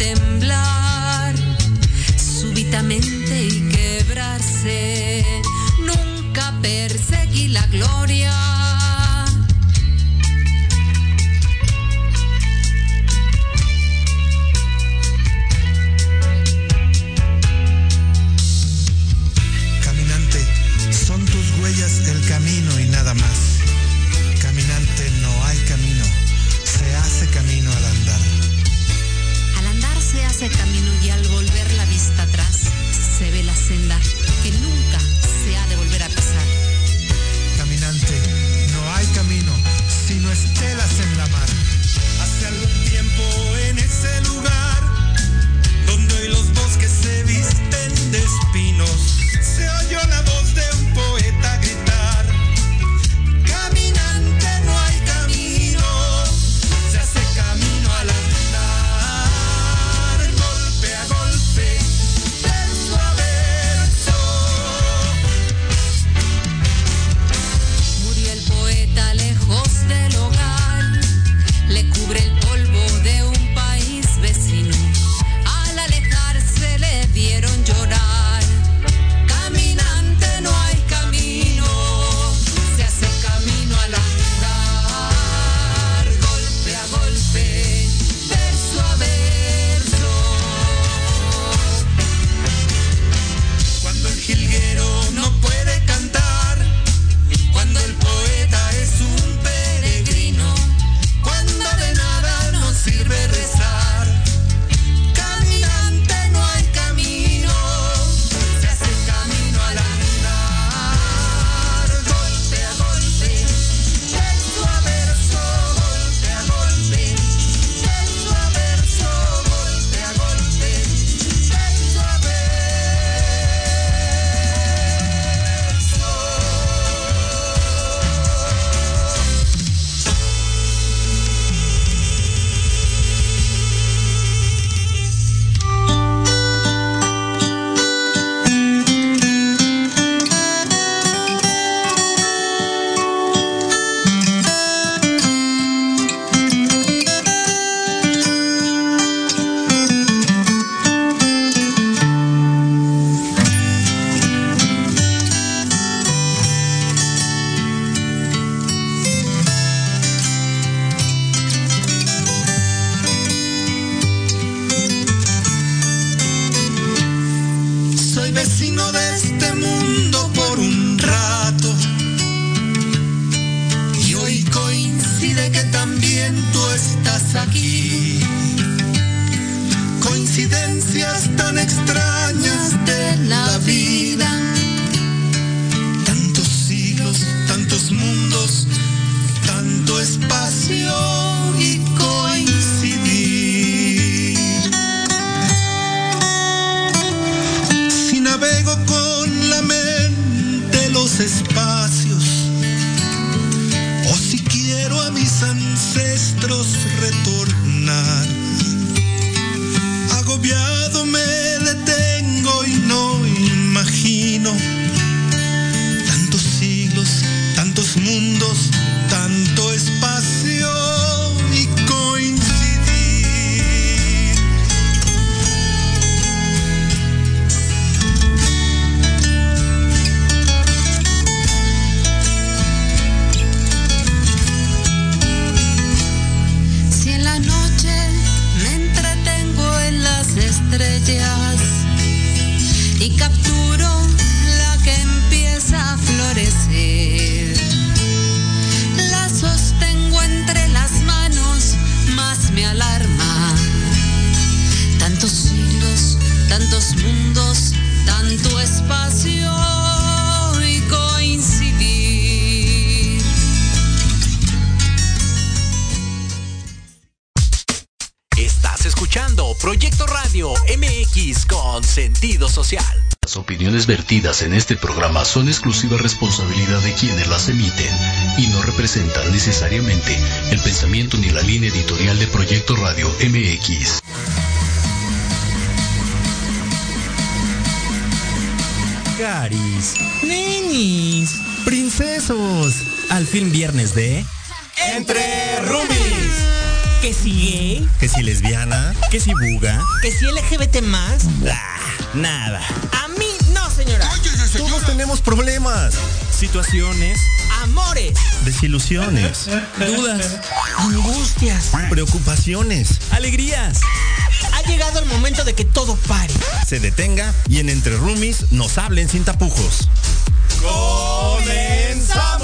Y en este programa son exclusiva responsabilidad de quienes las emiten y no representan necesariamente el pensamiento ni la línea editorial de Proyecto Radio MX. Garis, ninis, princesos, al fin viernes de Entre Rubis. Que si gay, que si lesbiana, que si buga, que si LGBT más, ah, nada. A mí todos tenemos problemas, situaciones, amores, desilusiones, dudas, angustias, preocupaciones, alegrías. Ha llegado el momento de que todo pare. Se detenga y en Entre Roomies nos hablen sin tapujos. ¡Comenzamos!